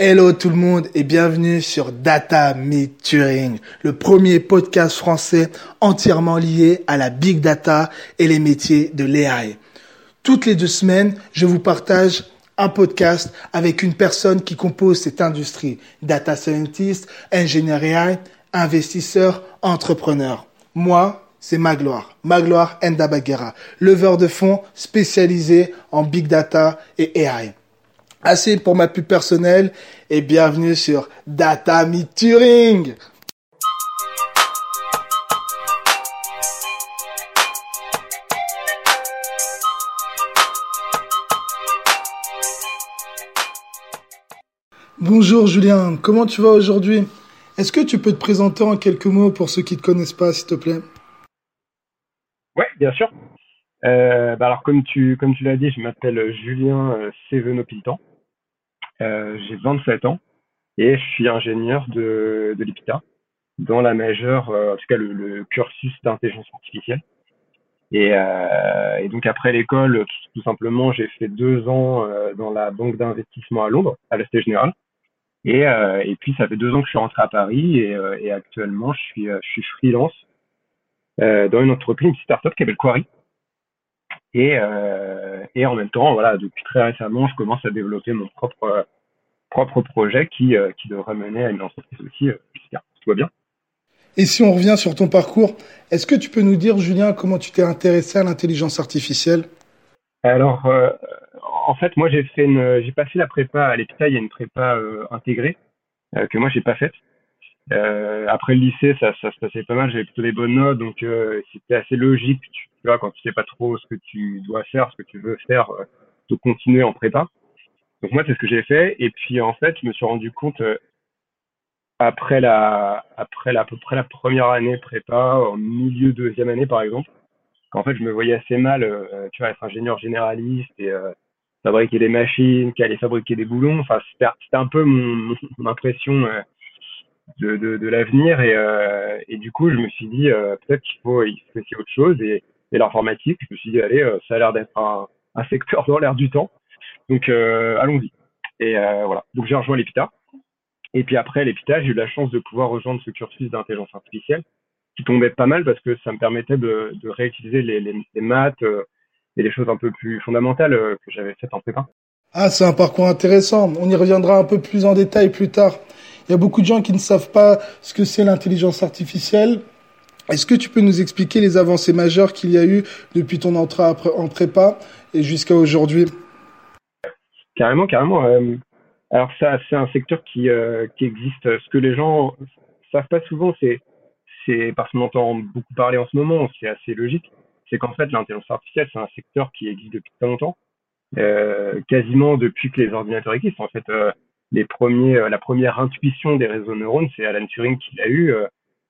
Hello tout le monde et bienvenue sur Data Meet Turing, le premier podcast français entièrement lié à la big data et les métiers de l'AI. Toutes les deux semaines, je vous partage un podcast avec une personne qui compose cette industrie, data scientist, ingénieur AI, investisseur, entrepreneur. Moi, c'est Magloire, Magloire Ndabagera, leveur de fonds spécialisé en big data et AI. Assez pour ma pub personnelle et bienvenue sur Data Meet Turing. Bonjour Julien, comment tu vas aujourd'hui? Est-ce que tu peux te présenter en quelques mots pour ceux qui ne te connaissent pas, s'il te plaît? Oui, bien sûr. Euh, bah alors comme tu comme tu l'as dit, je m'appelle Julien euh. Euh, j'ai 27 ans et je suis ingénieur de, de l'IPTA dans la majeure, euh, en tout cas le, le cursus d'intelligence artificielle. Et, euh, et, donc après l'école, tout, simplement, j'ai fait deux ans euh, dans la banque d'investissement à Londres, à la Générale. Et, euh, et puis ça fait deux ans que je suis rentré à Paris et, et actuellement je suis, je suis freelance dans une entreprise, une startup qui s'appelle Quarry. Et, et en même temps, voilà, depuis très récemment, je commence à développer mon propre propre projet qui, euh, qui devrait mener à une entreprise aussi, euh, j'espère. Tout va bien. Et si on revient sur ton parcours, est-ce que tu peux nous dire, Julien, comment tu t'es intéressé à l'intelligence artificielle? Alors, euh, en fait, moi, j'ai fait une, j'ai passé la prépa à l'EPTA, il y a une prépa euh, intégrée euh, que moi, j'ai pas faite. après le lycée, ça, ça se passait pas mal, j'avais plutôt des bonnes notes, donc c'était assez logique, tu, vois, quand tu sais pas trop ce que tu dois faire, ce que tu veux faire, de continuer en prépa. Donc moi, c'est ce que j'ai fait. Et puis en fait, je me suis rendu compte euh, après la, après la, à peu près la première année prépa, en milieu deuxième année par exemple, qu'en fait, je me voyais assez mal, euh, tu vois, être ingénieur généraliste et euh, fabriquer des machines, qu'aller fabriquer des boulons. Enfin, c'était un peu mon, mon impression euh, de, de, de l'avenir. Et, euh, et du coup, je me suis dit, peut-être qu'il faut, essayer autre chose. Et l'informatique, je me suis dit, allez, ça a l'air d'être un, secteur dans l'air du temps. Donc euh, allons-y. Et euh, voilà. Donc j'ai rejoint l'EPITA. Et puis après l'EPITA, j'ai eu la chance de pouvoir rejoindre ce cursus d'intelligence artificielle qui tombait pas mal parce que ça me permettait de, réutiliser les, les, maths euh, et les choses un peu plus fondamentales que j'avais faites en prépa. Ah, c'est un parcours intéressant. On y reviendra un peu plus en détail plus tard. Il y a beaucoup de gens qui ne savent pas ce que c'est l'intelligence artificielle. Est-ce que tu peux nous expliquer les avancées majeures qu'il y a eu depuis ton entrée en prépa et jusqu'à aujourd'hui? Carrément, carrément. Euh, alors ça, c'est un secteur qui, euh, qui existe. Ce que les gens savent pas souvent, c'est c'est parce qu'on entend beaucoup parler en ce moment, c'est assez logique. C'est qu'en fait, l'intelligence artificielle, c'est un secteur qui existe depuis très longtemps, euh, quasiment depuis que les ordinateurs existent. En fait, euh, les premiers, euh, la première intuition des réseaux neurones, c'est Alan Turing qui l'a eu, euh,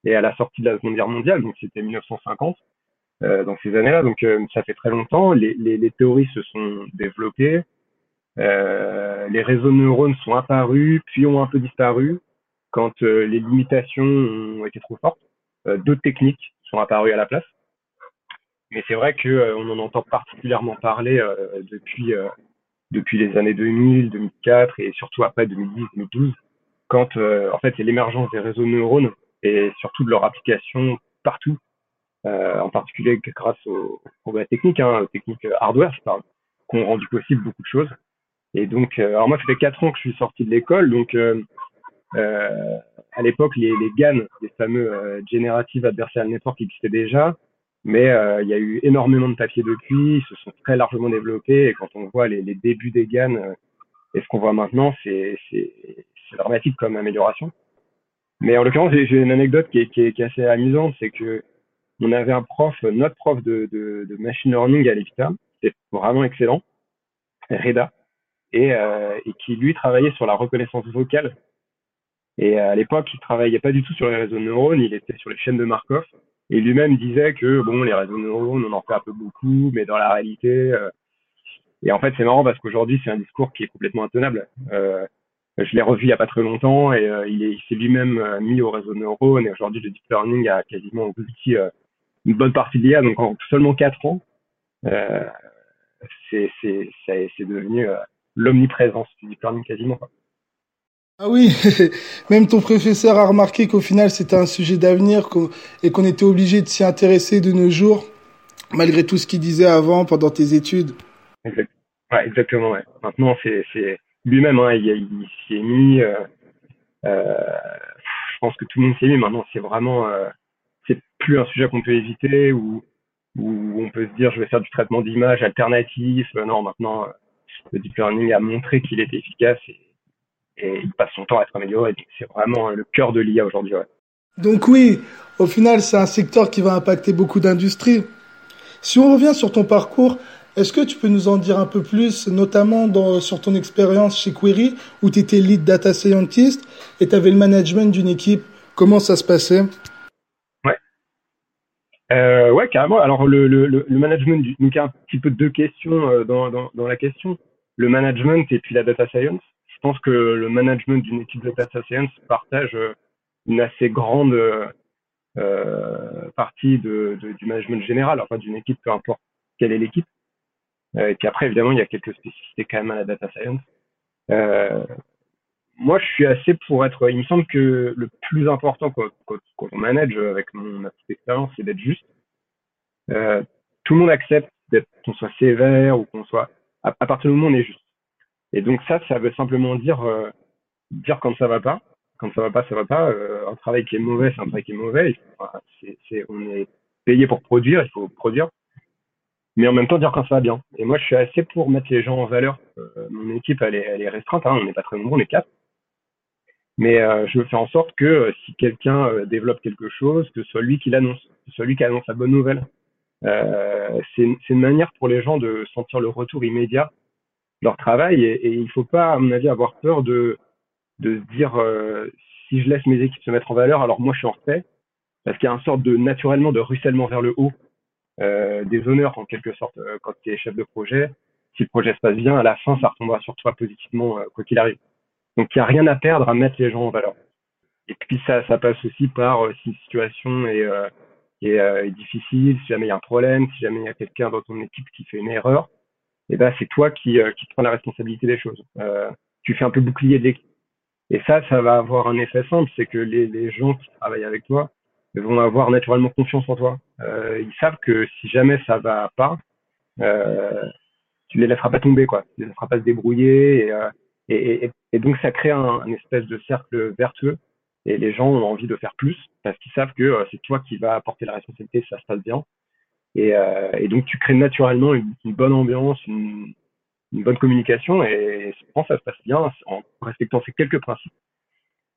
et à la sortie de la Seconde Guerre mondiale, donc c'était 1950, dans ces années-là. Donc ça fait très longtemps. Les, théories se sont développées. Euh, les réseaux neurones sont apparus, puis ont un peu disparu quand euh, les limitations ont été trop fortes. Euh, d'autres techniques sont apparues à la place. Mais c'est vrai que on en entend particulièrement parler depuis depuis les années 2000, 2004 et surtout après 2010, 2012, quand en fait c'est l'émergence des réseaux neurones et surtout de leur application partout, en particulier grâce aux, aux techniques, hein, aux techniques hardware, je parle, qui ont rendu possible beaucoup de choses. Et donc, euh, alors moi, ça fait quatre ans que je suis sorti de l'école, donc euh, euh, à l'époque, les, les GAN, les fameux euh, Generative Adversarial Network, existaient déjà, mais euh, il y a eu énormément de papiers depuis, ils se sont très largement développés, et quand on voit les, les débuts des GAN euh, et ce qu'on voit maintenant, c'est dramatique comme amélioration. Mais en l'occurrence, j'ai une anecdote qui est, qui est, qui est assez amusante, c'est que on avait un prof, notre prof de, de, de machine learning à l'EPITA, c'était vraiment excellent, Reda, et, euh, et qui lui travaillait sur la reconnaissance vocale. Et à l'époque, il travaillait pas du tout sur les réseaux de neurones, il était sur les chaînes de Markov. Et lui-même disait que bon, les réseaux de neurones, on en fait un peu beaucoup, mais dans la réalité. Euh... Et en fait, c'est marrant parce qu'aujourd'hui, c'est un discours qui est complètement intenable. Euh, je l'ai revu il y a pas très longtemps et euh, il, s'est lui-même euh, mis au réseau de neurones. Et aujourd'hui, le deep learning a quasiment englouti euh, une bonne partie de l'IA. Donc en seulement quatre ans, c'est devenu l'omniprésence du deep learning quasiment. Ah oui, même ton professeur a remarqué qu'au final c'était un sujet d'avenir et qu'on était obligé de s'y intéresser de nos jours, malgré tout ce qu'il disait avant pendant tes études. Ouais, exactement. Ouais. Maintenant, c'est lui-même, hein, il, il s'y est mis. Euh, euh, je pense que tout le monde s'y est mis. Maintenant, c'est vraiment, euh, c'est plus un sujet qu'on peut éviter ou où on peut se dire je vais faire du traitement d'image alternatif. Non, maintenant, le deep learning a montré qu'il était efficace et, il passe son temps à être amélioré. C'est vraiment le cœur de l'IA aujourd'hui. Donc oui, au final, c'est un secteur qui va impacter beaucoup d'industries. Si on revient sur ton parcours, est-ce que tu peux nous en dire un peu plus, notamment sur ton expérience chez Query, où tu étais lead data scientist et tu avais le management d'une équipe? Comment ça se passait? Ouais. Euh, ouais, carrément. Alors, le, le, le management, donc il y a un petit peu deux questions euh, dans, dans, la question. Le management et puis la data science. Je pense que le management d'une équipe de data science partage euh, une assez grande partie de, du management général, enfin d'une équipe, peu importe quelle est l'équipe. Euh, et puis après, évidemment, il y a quelques spécificités quand même à la data science. Euh, moi, je suis assez pour être. Il me semble que le plus important quand, quand, on manage avec mon expérience, c'est d'être juste. Euh, tout le monde accepte qu'on soit sévère ou qu'on soit à, partir du moment où on est juste. Et donc ça, ça veut simplement dire euh, dire quand ça va pas. Quand ça va pas, ça va pas. Euh, un travail qui est mauvais, c'est un travail qui est mauvais. C'est, on est payé pour produire, il faut produire mais en même temps dire quand ça va bien. Et moi, je suis assez pour mettre les gens en valeur. Euh, mon équipe, elle est, elle est restreinte, hein, on n'est pas très nombreux, on est quatre. Mais euh, je faire en sorte que euh, si quelqu'un développe quelque chose, que ce soit lui qui l'annonce, que ce soit lui qui annonce la bonne nouvelle. c'est une manière pour les gens de sentir le retour immédiat de leur travail et, il faut pas, à mon avis, avoir peur de, de se dire si je laisse mes équipes se mettre en valeur, alors moi je suis en retrait, parce qu'il y a une sorte de naturellement de ruissellement vers le haut euh, des honneurs en quelque sorte euh, quand tu es chef de projet. Si le projet se passe bien, à la fin, ça retombera sur toi positivement, euh, quoi qu'il arrive. Donc il n'y a rien à perdre à mettre les gens en valeur. Et puis ça, ça passe aussi par si une situation est, est, est, difficile, si jamais il y a un problème, si jamais il y a quelqu'un dans ton équipe qui fait une erreur, eh ben c'est toi qui, qui prends la responsabilité des choses. tu fais un peu bouclier de. Et ça, ça va avoir un effet simple, c'est que les, les gens qui travaillent avec toi, vont avoir naturellement confiance en toi. Euh, ils savent que si jamais ça va pas, euh, tu les laisseras pas tomber, quoi. Tu les laisseras pas se débrouiller. Et, euh, donc ça crée un, espèce de cercle vertueux. Et les gens ont envie de faire plus parce qu'ils savent que euh, c'est toi qui vas apporter la responsabilité si ça se passe bien. Et, donc tu crées naturellement une, bonne ambiance, une, bonne communication. Et quand ça se passe bien, en respectant ces quelques principes,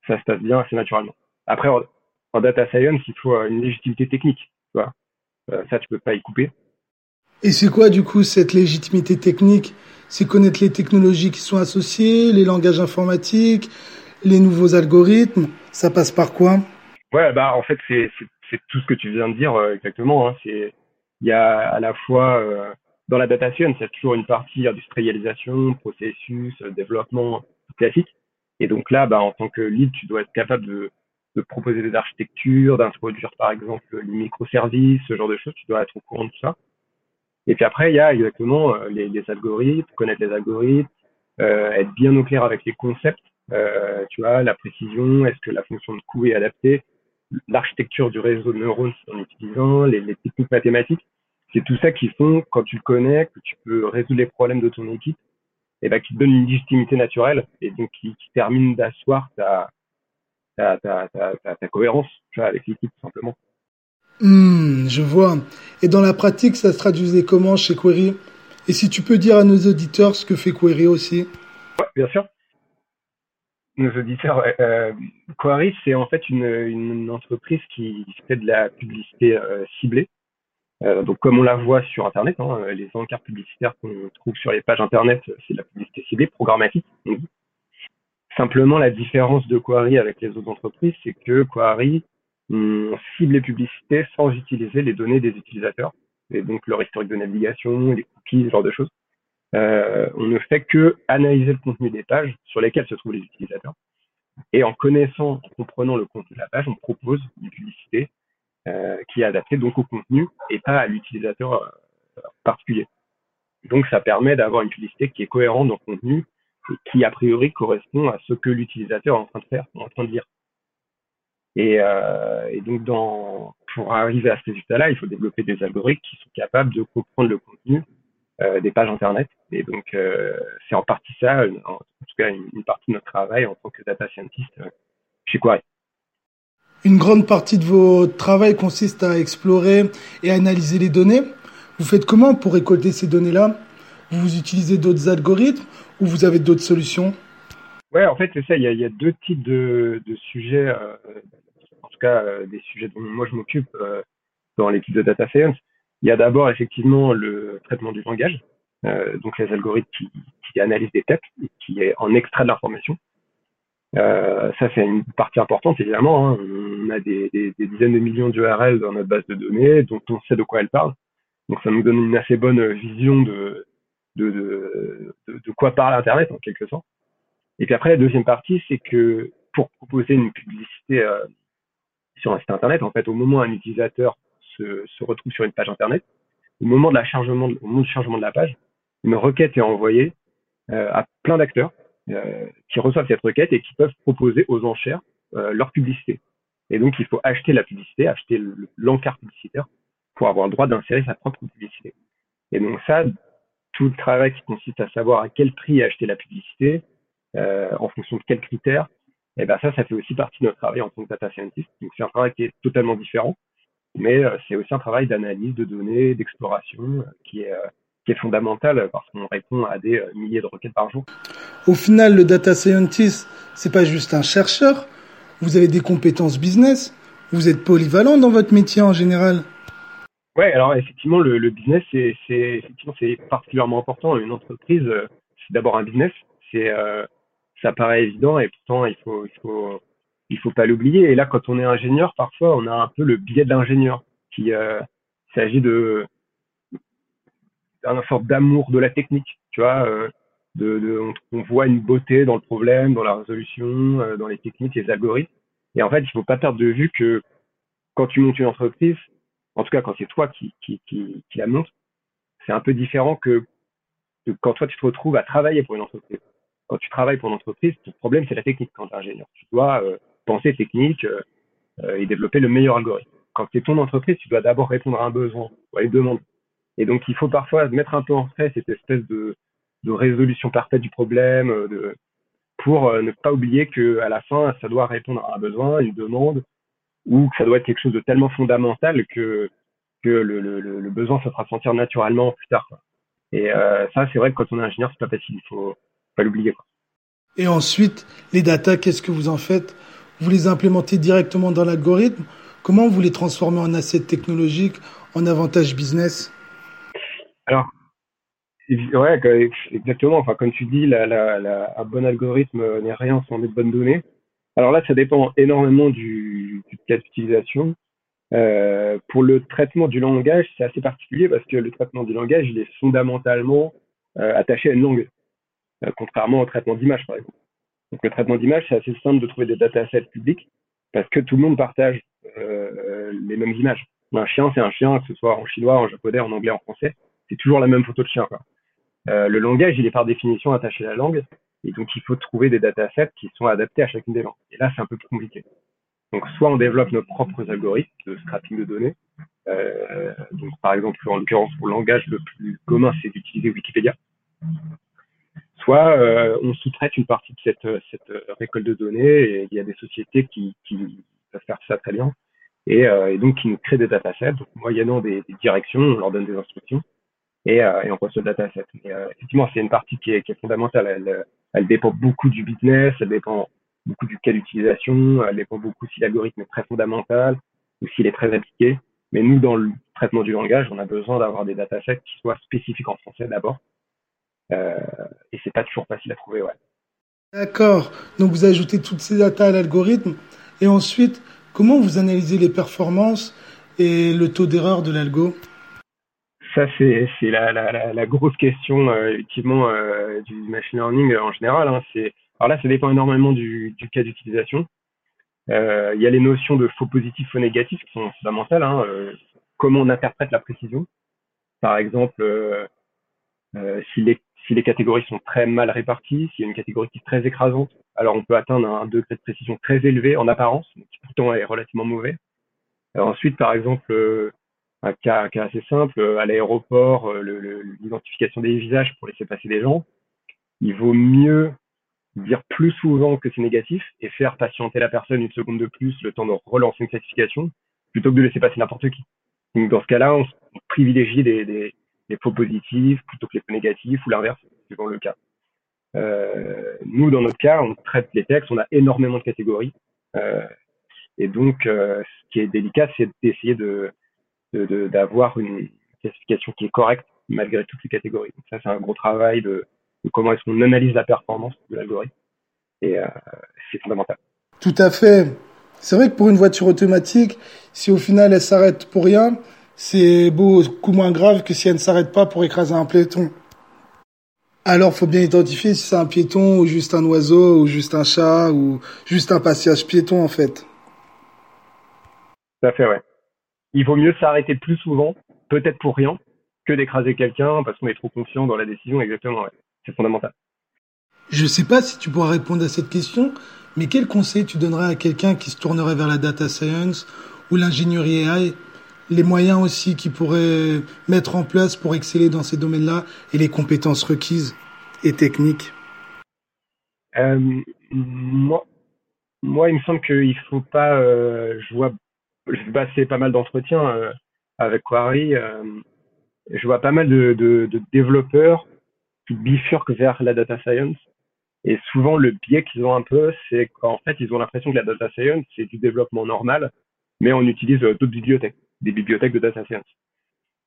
ça se passe bien assez naturellement. Après, en data science, il faut euh, une légitimité technique. Tu vois euh, ça, tu peux pas y couper. Et c'est quoi, du coup, cette légitimité technique? C'est connaître les technologies qui sont associées, les langages informatiques, les nouveaux algorithmes. Ça passe par quoi? Ouais, bah en fait, c'est tout ce que tu viens de dire euh, exactement. Hein. C'est il y a à la fois euh, dans la data science, il y a toujours une partie industrialisation, processus, développement classique. Et donc là, bah, en tant que lead, tu dois être capable de de proposer des architectures, d'introduire par exemple les microservices, ce genre de choses, tu dois être au courant de ça. Et puis après, il y a exactement euh, les, algorithmes, connaître les algorithmes, euh, être bien au clair avec les concepts, euh, tu vois, la précision, est-ce que la fonction de coût est adaptée, l'architecture du réseau de neurones en utilisant, les, les techniques mathématiques. C'est tout ça qui font, quand tu le connais, que tu peux résoudre les problèmes de ton équipe, et ben, qui te donne une légitimité naturelle et donc qui, qui termine d'asseoir ta, ta, ta, ta, ta cohérence tu vois, avec l'équipe, tout simplement. Hmm, je vois. Et dans la pratique, ça se traduisait comment chez Query? Et si tu peux dire à nos auditeurs ce que fait Query aussi? Ouais, Bien sûr. Nos auditeurs, euh, Query, c'est en fait une, une, entreprise qui fait de la publicité euh, ciblée. Euh, donc comme on la voit sur Internet, hein, les encarts publicitaires qu'on trouve sur les pages Internet, c'est de la publicité ciblée, programmatique. Simplement, la différence de Query avec les autres entreprises, c'est que Query on cible les publicités sans utiliser les données des utilisateurs, et donc leur historique de navigation, les cookies, ce genre de choses. Euh, on ne fait que analyser le contenu des pages sur lesquelles se trouvent les utilisateurs. Et en connaissant, en comprenant le contenu de la page, on propose une publicité euh, qui est adaptée donc au contenu et pas à l'utilisateur euh, particulier. Donc ça permet d'avoir une publicité qui est cohérente dans le contenu qui a priori correspond à ce que l'utilisateur est en train de faire, en train de lire. Et, euh, donc, pour arriver à ce résultat-là, il faut développer des algorithmes qui sont capables de comprendre le contenu euh, des pages internet. Et donc, euh, c'est en partie ça, en, tout cas une, partie de notre travail en tant que data scientist chez Quarry. Une grande partie de votre travail consiste à explorer et analyser les données. Vous faites comment pour récolter ces données-là? Vous utilisez d'autres algorithmes ou vous avez d'autres solutions? Ouais, en fait, c'est ça. Il y, a, deux types de, sujets, euh, en tout cas euh, des sujets dont moi je m'occupe euh, dans l'équipe de data science. Il y a d'abord effectivement le traitement du langage, euh, donc les algorithmes qui, analysent des textes et qui en extraient de l'information. ça, c'est une partie importante, évidemment. Hein. On a des, dizaines de millions d'URL dans notre base de données dont on sait de quoi elles parlent. Donc, ça nous donne une assez bonne vision de, de, de, de quoi parle Internet, en quelque sorte. Et puis après, la deuxième partie, c'est que pour proposer une publicité euh, sur un site internet, en fait, au moment où un utilisateur se, se retrouve sur une page internet, au moment de la chargement, au moment du chargement de la page, une requête est envoyée euh, à plein d'acteurs euh, qui reçoivent cette requête et qui peuvent proposer aux enchères euh, leur publicité. Et donc, il faut acheter la publicité, acheter l'encart publicitaire pour avoir le droit d'insérer sa propre publicité. Et donc ça, tout le travail qui consiste à savoir à quel prix acheter la publicité, euh, en fonction de quels critères, et eh ben ça, ça fait aussi partie de notre travail en tant que data scientist. Donc c'est un travail qui est totalement différent, mais euh, c'est aussi un travail d'analyse de données, d'exploration euh, qui est qui est fondamental parce qu'on répond à des milliers de requêtes par jour. Au final, le data scientist, c'est pas juste un chercheur. Vous avez des compétences business. Vous êtes polyvalent dans votre métier en général. Ouais, alors effectivement, le, le business, c'est effectivement c'est particulièrement important. Une entreprise, c'est d'abord un business. C'est ça paraît évident et pourtant il faut il faut il faut pas l'oublier et là quand on est ingénieur parfois on a un peu le biais de l'ingénieur qui euh, s'agit de d'un sorte d'amour de la technique tu vois euh, de, de on, voit une beauté dans le problème dans la résolution euh, dans les techniques les algorithmes et en fait il faut pas perdre de vue que quand tu montes une entreprise en tout cas quand c'est toi qui qui qui, qui la monte c'est un peu différent que, que quand toi tu te retrouves à travailler pour une entreprise quand tu travailles pour une entreprise, ton problème, c'est la technique quand tu es ingénieur. Tu dois euh, penser technique euh, euh, et développer le meilleur algorithme. Quand es ton entreprise, tu dois d'abord répondre à un besoin ou à une demande. Et donc, il faut parfois mettre un peu en fait cette espèce de, de résolution parfaite du problème, de, pour ne pas oublier que à la fin, ça doit répondre à un besoin, une demande, ou que ça doit être quelque chose de tellement fondamental que que le, le, le besoin se fera sentir naturellement plus tard. Quoi. Et euh, ça, c'est vrai que quand on est ingénieur, c'est pas facile. Il faut, pas l'oublier. Et ensuite, les data, qu'est-ce que vous en faites? Vous les implémentez directement dans l'algorithme? Comment vous les transformez en assets technologiques, en avantages business? Alors, ouais, exactement. Enfin, comme tu dis, la, la, la, un bon algorithme n'est rien sans des bonnes données. Alors là, ça dépend énormément du, cas d'utilisation. Euh, pour le traitement du langage, c'est assez particulier parce que le traitement du langage, il est fondamentalement euh, attaché à une langue. Euh, contrairement au traitement d'image, par exemple. Donc, le traitement d'image, c'est assez simple de trouver des datasets publics parce que tout le monde partage les mêmes images. Un chien, c'est un chien, que ce soit en chinois, en japonais, en anglais, en français, c'est toujours la même photo de chien. Le langage, il est par définition attaché à la langue, et donc il faut trouver des datasets qui sont adaptés à chacune des langues. Et là, c'est un peu plus compliqué. Donc, soit on développe nos propres algorithmes de scrapping de données. Euh, donc, par exemple, en l'occurrence, pour le langage le plus commun, c'est d'utiliser Wikipédia soit euh, on sous-traite une partie de cette, cette récolte de données et il y a des sociétés qui, qui peuvent faire ça très bien et, euh, et donc qui nous créent des datasets, donc moyennant des, des, directions, on leur donne des instructions et, euh, et on poste le dataset. Et, euh, effectivement, c'est une partie qui est, qui est fondamentale. Elle dépend beaucoup du business, elle dépend beaucoup du cas d'utilisation, elle dépend beaucoup si l'algorithme est très fondamental ou s'il est très appliqué. Mais nous, dans le traitement du langage, on a besoin d'avoir des datasets qui soient spécifiques en français d'abord euh, et c'est pas toujours facile à trouver, ouais. D'accord. Donc vous ajoutez toutes ces datas à l'algorithme et ensuite, comment vous analysez les performances et le taux d'erreur de l'algo? Ça, c'est la, la, la, grosse question, euh, effectivement, euh, du machine learning en général. Hein. Alors là, ça dépend énormément du, du cas d'utilisation. Euh, il y a les notions de faux positifs, faux négatifs qui sont fondamentales. Hein. comment on interprète la précision. Par exemple, euh, si, les, si les catégories sont très mal réparties, s'il y a une catégorie qui est très écrasante, alors on peut atteindre un degré de précision très élevé en apparence, qui pourtant est relativement mauvais. ensuite, par exemple, euh, un cas, assez simple, euh, à l'aéroport, l'identification des visages pour laisser passer des gens, il vaut mieux dire plus souvent que c'est négatif et faire patienter la personne une seconde de plus le temps de relancer une classification plutôt que de laisser passer n'importe qui. Donc dans ce cas-là, on, privilégie des, des, des, faux positifs plutôt que les faux négatifs ou l'inverse, suivant le cas. Euh, nous, dans notre cas, on traite les textes, on a énormément de catégories. Euh, et donc, euh, ce qui est délicat, c'est d'essayer de, d'avoir de, une classification qui est correcte malgré toutes les catégories. Donc ça, c'est un gros travail de, de comment est-ce qu'on analyse la performance de l'algorithme. Et euh, c'est fondamental. Tout à fait. C'est vrai que pour une voiture automatique, si au final elle s'arrête pour rien, c'est beaucoup moins grave que si elle ne s'arrête pas pour écraser un piéton. Alors, faut bien identifier si c'est un piéton ou juste un oiseau ou juste un chat ou juste un passage piéton en fait. Tout à fait, ouais. Il vaut mieux s'arrêter plus souvent, peut-être pour rien, que d'écraser quelqu'un parce qu'on est trop confiant dans la décision. Exactement, ouais. C'est fondamental. Je sais pas si tu pourras répondre à cette question, mais quel conseil tu donnerais à quelqu'un qui se tournerait vers la data science ou l'ingénierie AI les moyens aussi qu'il pourrait mettre en place pour exceller dans ces domaines-là et les compétences requises et techniques? Euh, moi, moi, il me semble qu'il faut pas. Euh, je vois, je passer pas mal d'entretiens euh, avec Quarry. Euh, je vois pas mal de, de, de développeurs qui bifurquent vers la data science. Et souvent, le biais qu'ils ont un peu, c'est qu'en fait, ils ont l'impression que la data science, c'est du développement normal, mais on utilise d'autres bibliothèques des bibliothèques de data science.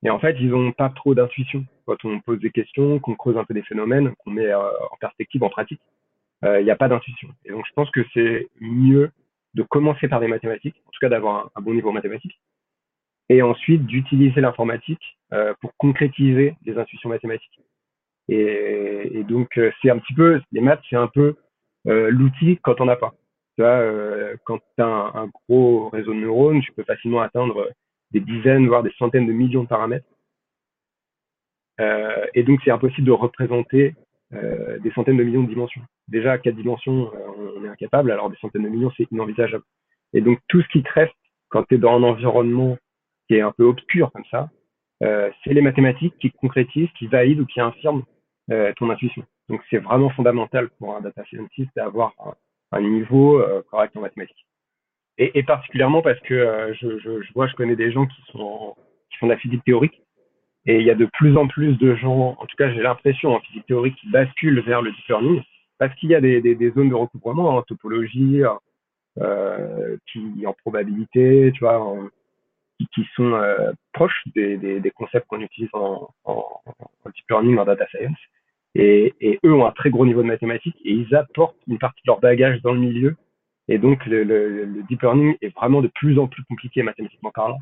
Et en fait, ils n'ont pas trop d'intuition. Quand on pose des questions, qu'on creuse un peu des phénomènes, qu'on met euh, en perspective, en pratique, euh, il n'y a pas d'intuition. Et donc, je pense que c'est mieux de commencer par des mathématiques, en tout cas d'avoir un, bon niveau en mathématiques, et ensuite d'utiliser l'informatique euh, pour concrétiser les intuitions mathématiques. Et, donc, c'est un petit peu, les maths, c'est un peu l'outil quand on n'a pas. Tu vois, quand tu as un, un, gros réseau de neurones, tu peux facilement atteindre des dizaines, voire des centaines de millions de paramètres. Euh, et donc, c'est impossible de représenter euh, des centaines de millions de dimensions. Déjà, quatre dimensions, euh, on est incapable, alors des centaines de millions, c'est inenvisageable. Et donc, tout ce qui te reste quand tu es dans un environnement qui est un peu obscur comme ça, euh, c'est les mathématiques qui concrétisent, qui valident ou qui infirment euh, ton intuition. Donc, c'est vraiment fondamental pour un data scientist d'avoir un, niveau euh, correct en mathématiques et, et, particulièrement parce que je, je, je, vois, je connais des gens qui sont qui font de la physique théorique, et il y a de plus en plus de gens, en tout cas j'ai l'impression en physique théorique, qui basculent vers le deep learning parce qu'il y a des, des, des, zones de recouvrement en topologie, euh, qui en probabilité, tu vois, qui, qui, sont euh, proches des, des, concepts qu'on utilise en, en, en, deep learning, en data science. Et, et, eux ont un très gros niveau de mathématiques et ils apportent une partie de leur bagage dans le milieu et donc, le, le, le, deep learning est vraiment de plus en plus compliqué mathématiquement parlant.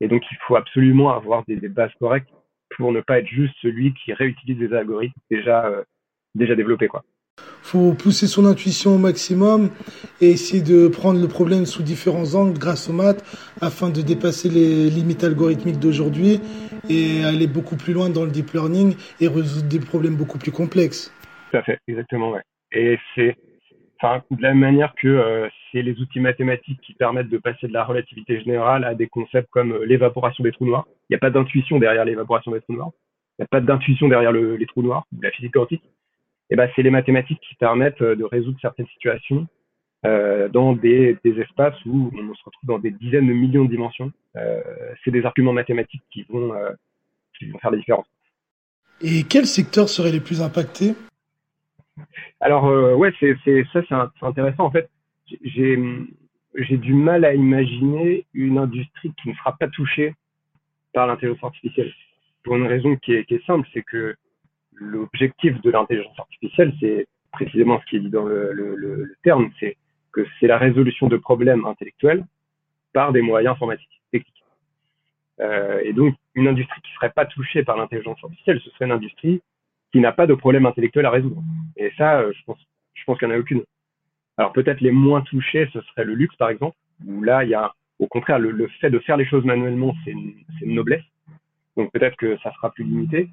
Et donc, il faut absolument avoir des bases correctes pour ne pas être juste celui qui réutilise des algorithmes déjà, euh, déjà développés, quoi. Faut pousser son intuition au maximum et essayer de prendre le problème sous différents angles grâce aux maths afin de dépasser les limites algorithmiques d'aujourd'hui et aller beaucoup plus loin dans le deep learning et résoudre des problèmes beaucoup plus complexes. Tout à fait, exactement, ouais. Et c'est enfin de la même manière que euh, c'est les outils mathématiques qui permettent de passer de la relativité générale à des concepts comme euh, l'évaporation des trous noirs. Il n'y a pas d'intuition derrière l'évaporation des trous noirs. Il n'y a pas d'intuition derrière le, les trous noirs, la physique quantique. Et eh ben c'est les mathématiques qui permettent euh, de résoudre certaines situations dans des, des, espaces où on se retrouve dans des dizaines de millions de dimensions. C'est des arguments mathématiques qui vont, qui vont faire la différence. Et quels secteurs seraient les plus impactés? Alors euh, ouais, c'est ça c'est intéressant en fait. J'ai du mal à imaginer une industrie qui ne sera pas touchée par l'intelligence artificielle pour une raison qui est, simple, c'est que l'objectif de l'intelligence artificielle, c'est précisément ce qui est dit dans le, terme, c'est que c'est la résolution de problèmes intellectuels par des moyens informatiques techniques. Euh, et donc, une industrie qui serait pas touchée par l'intelligence artificielle, ce serait une industrie qui n'a pas de problème intellectuel à résoudre. Et ça, euh, je pense, je pense qu'il n'y en a aucune. Alors peut-être les moins touchés, ce serait le luxe, par exemple, où là, il y a, au contraire, le, fait de faire les choses manuellement, c'est une, noblesse. Donc peut-être que ça sera plus limité.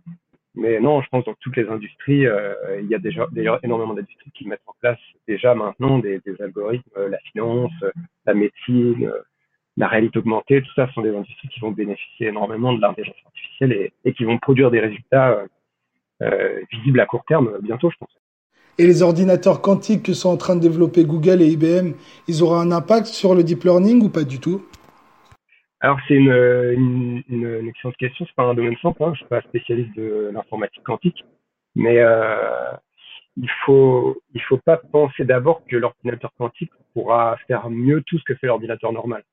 Mais non, je pense que dans toutes les industries, euh, il y a déjà énormément d'industries qui mettent en place déjà maintenant des, algorithmes, euh, la finance, la médecine, la réalité augmentée, tout ça sont des industries qui vont bénéficier énormément de l'intelligence artificielle et, qui vont produire des résultats visibles à court terme bientôt, je pense. Et les ordinateurs quantiques que sont en train de développer Google et IBM, ils auront un impact sur le deep learning ou pas du tout? Alors c'est une, une, une, excellente question, c'est pas un domaine simple, hein. je suis pas spécialiste de l'informatique quantique, mais euh, il faut il faut pas penser d'abord que l'ordinateur quantique pourra faire mieux tout ce que fait l'ordinateur normal.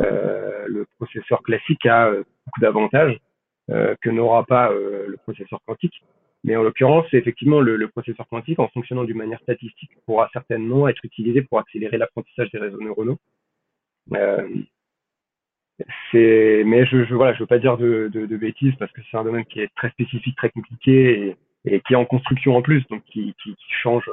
Euh, le processeur classique a euh, beaucoup d'avantages euh, que n'aura pas euh, le processeur quantique, mais en l'occurrence, effectivement le, le, processeur quantique, en fonctionnant d'une manière statistique, pourra certainement être utilisé pour accélérer l'apprentissage des réseaux neuronaux. Euh, mais je, je voilà je veux pas dire de, de, de bêtises parce que c'est un domaine qui est très spécifique très compliqué et, et qui est en construction en plus donc qui qui, qui change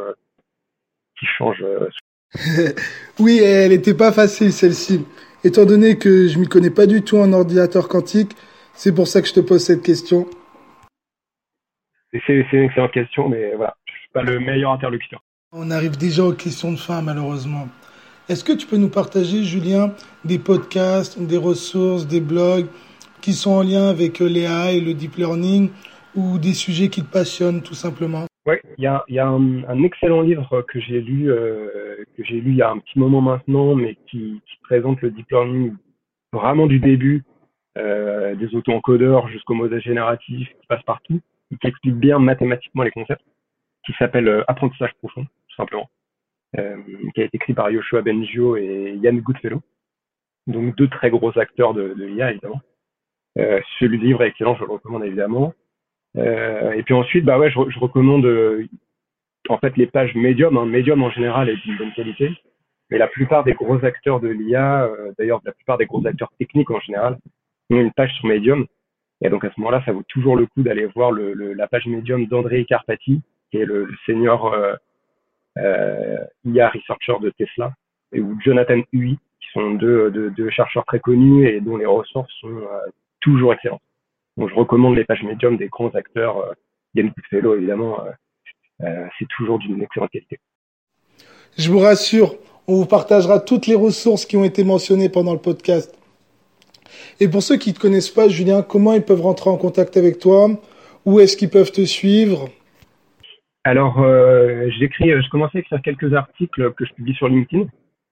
qui change euh, oui elle était pas facile celle-ci étant donné que je m'y connais pas du tout en ordinateur quantique c'est pour ça que je te pose cette question. C'est une excellente question mais voilà je suis pas le meilleur interlocuteur. On arrive déjà aux questions de fin malheureusement. Est-ce que tu peux nous partager, Julien, des podcasts, des ressources, des blogs qui sont en lien avec l'EA et le deep learning ou des sujets qui te passionnent tout simplement? Oui, il y a, y a un, un, excellent livre que j'ai lu, euh, que j'ai lu il y a un petit moment maintenant, mais qui, qui présente le deep learning vraiment du début, euh, des auto-encodeurs jusqu'au modèle génératif, qui passe partout, et qui explique bien mathématiquement les concepts, qui s'appelle euh, Apprentissage profond, tout simplement. Euh, qui a été écrit par Yoshua Bengio et Yann Goodfellow. Donc deux très gros acteurs de, de l'IA évidemment. Euh, ce livre est excellent, je le recommande évidemment. Euh, et puis ensuite, bah ouais, je, je recommande euh, en fait les pages Medium. Hein. Medium en général est d'une bonne qualité, mais la plupart des gros acteurs de l'IA, d'ailleurs la plupart des gros acteurs techniques en général, une page sur Medium. Et donc à ce moment-là, ça vaut toujours le coup d'aller voir la page Medium d'André Carpati, qui est le, senior euh, IA researcher de Tesla, et ou Jonathan Hui, qui sont deux, chercheurs très connus et dont les ressources sont euh, toujours excellentes. Donc je recommande les pages médium des grands acteurs, euh, Yann Goodfellow évidemment, euh, c'est toujours d'une excellente qualité. Je vous rassure, on vous partagera toutes les ressources qui ont été mentionnées pendant le podcast. Et pour ceux qui ne te connaissent pas, Julien, comment ils peuvent rentrer en contact avec toi? Où est-ce qu'ils peuvent te suivre? Alors, euh, j'écris, je commençais à écrire quelques articles que je publie sur LinkedIn.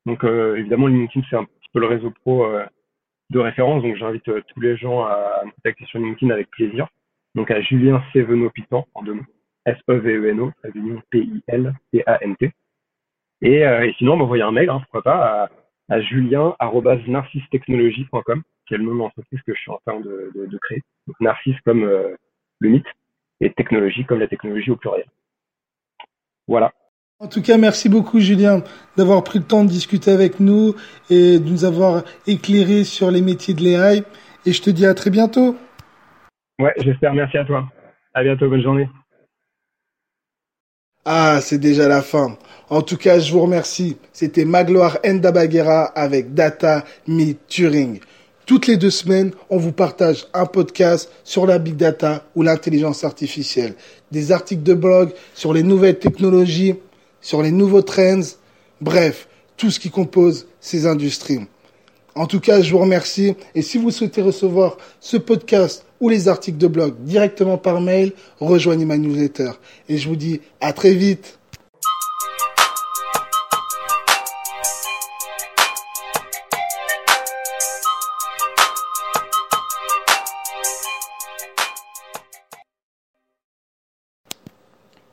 Donc, euh, évidemment, LinkedIn, c'est un petit peu le réseau pro euh, de référence. Donc, j'invite euh, tous les gens à me contacter sur LinkedIn avec plaisir. Donc, à Julien Seveno Pitan, en deux mots. S-E-V-E-N-O, P-I-L, P-A-N-T. Et, euh, et sinon, m'envoyer un mail, hein, pourquoi pas, à, julien.narcistechnologie.com, qui est le nom de l'entreprise que je suis en train de, de, de créer. Donc, narcisse comme euh, le mythe et technologie comme la technologie au pluriel. Voilà. En tout cas, merci beaucoup Julien d'avoir pris le temps de discuter avec nous et de nous avoir éclairé sur les métiers de l'AI. Et je te dis à très bientôt. Ouais, j'espère. Merci à toi. À bientôt. Bonne journée. Ah, c'est déjà la fin. En tout cas, je vous remercie. C'était Magloire Ndabagera avec Data Me Turing. Toutes les deux semaines, on vous partage un podcast sur la big data ou l'intelligence artificielle, des articles de blog sur les nouvelles technologies, sur les nouveaux trends, bref, tout ce qui compose ces industries. En tout cas, je vous remercie et si vous souhaitez recevoir ce podcast ou les articles de blog directement par mail, rejoignez ma newsletter. Et je vous dis à très vite.